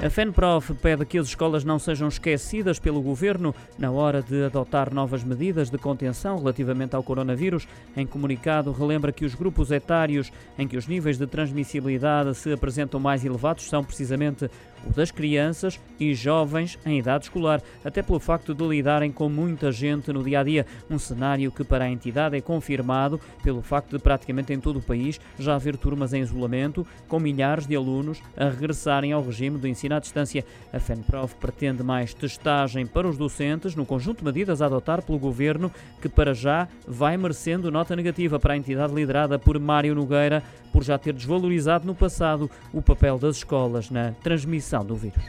A FENPROF pede que as escolas não sejam esquecidas pelo governo na hora de adotar novas medidas de contenção relativamente ao coronavírus. Em comunicado, relembra que os grupos etários em que os níveis de transmissibilidade se apresentam mais elevados são precisamente o das crianças e jovens em idade escolar, até pelo facto de lidarem com muita gente no dia a dia, um cenário que para a entidade é confirmado pelo facto de praticamente em todo o país já haver turmas em isolamento, com milhares de alunos a regressarem ao regime do ensino à distância. A FENPROF pretende mais testagem para os docentes no conjunto de medidas a adotar pelo governo, que para já vai merecendo nota negativa para a entidade liderada por Mário Nogueira, por já ter desvalorizado no passado o papel das escolas na transmissão do vírus.